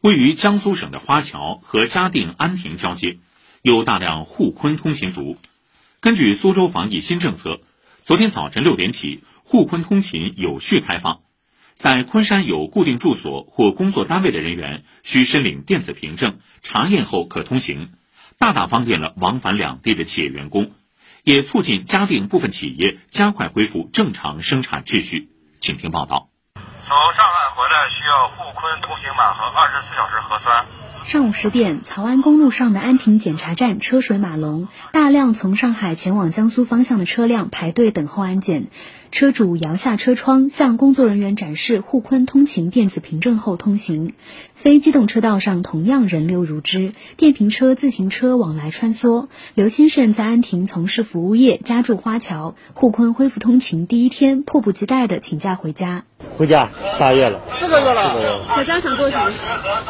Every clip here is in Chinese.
位于江苏省的花桥和嘉定安亭交界，有大量沪昆通勤族。根据苏州防疫新政策，昨天早晨六点起，沪昆通勤有序开放。在昆山有固定住所或工作单位的人员，需申领电子凭证，查验后可通行，大大方便了往返两地的企业员工，也促进嘉定部分企业加快恢复正常生产秩序。请听报道。早上回来需要沪昆通行码和二十四小时核酸。上午十点，曹安公路上的安亭检查站车水马龙，大量从上海前往江苏方向的车辆排队等候安检。车主摇下车窗，向工作人员展示沪昆通勤电子凭证后通行。非机动车道上同样人流如织，电瓶车、自行车往来穿梭。刘先生在安亭从事服务业，家住花桥。沪昆恢复通勤第一天，迫不及待地请假回家。回家仨月了，四个月了。回家想做什么？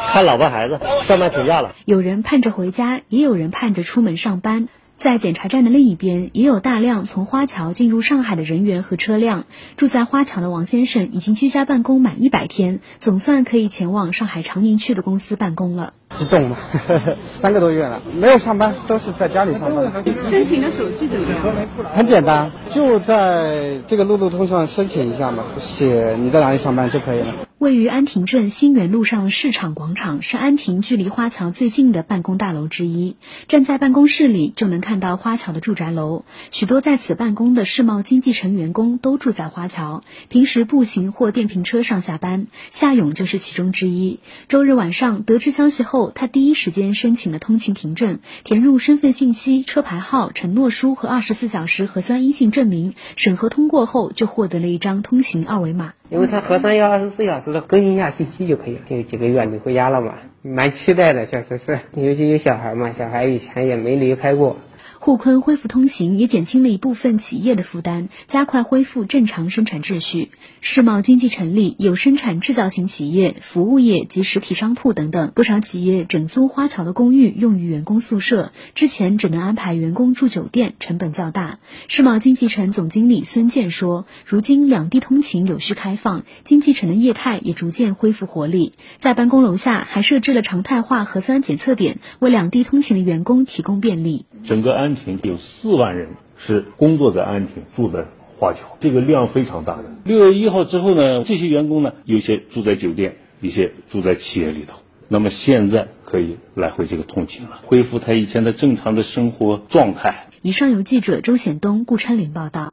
看老婆孩子，上班请假了。有人盼着回家，也有人盼着出门上班。在检查站的另一边，也有大量从花桥进入上海的人员和车辆。住在花桥的王先生已经居家办公满一百天，总算可以前往上海长宁区的公司办公了。激动吗？三个多月了，没有上班，都是在家里上班。申请的手续怎么样？很简单，就在这个路路通上申请一下嘛，写你在哪里上班就可以了。位于安亭镇新源路上的市场广场是安亭距离花桥最近的办公大楼之一。站在办公室里就能看到花桥的住宅楼，许多在此办公的世贸经济城员工都住在花桥，平时步行或电瓶车上下班。夏勇就是其中之一。周日晚上得知消息后，他第一时间申请了通勤凭证，填入身份信息、车牌号、承诺书和二十四小时核酸阴性证明，审核通过后就获得了一张通行二维码。因为他核酸要二十四小时的更新一下信息就可以了。有几个月没回家了嘛，蛮期待的，确实是。尤其有小孩嘛，小孩以前也没离开过。沪昆恢复通行也减轻了一部分企业的负担，加快恢复正常生产秩序。世贸经济城里有生产制造型企业、服务业及实体商铺等等，不少企业整租花桥的公寓用于员工宿舍，之前只能安排员工住酒店，成本较大。世贸经济城总经理孙健说：“如今两地通勤有序开放，经济城的业态也逐渐恢复活力。在办公楼下还设置了常态化核酸检测点，为两地通勤的员工提供便利。”整个安亭有四万人是工作在安亭，住在花桥，这个量非常大的。六月一号之后呢，这些员工呢，有些住在酒店，一些住在企业里头。那么现在可以来回这个通勤了，恢复他以前的正常的生活状态。以上由记者周显东、顾昌林报道。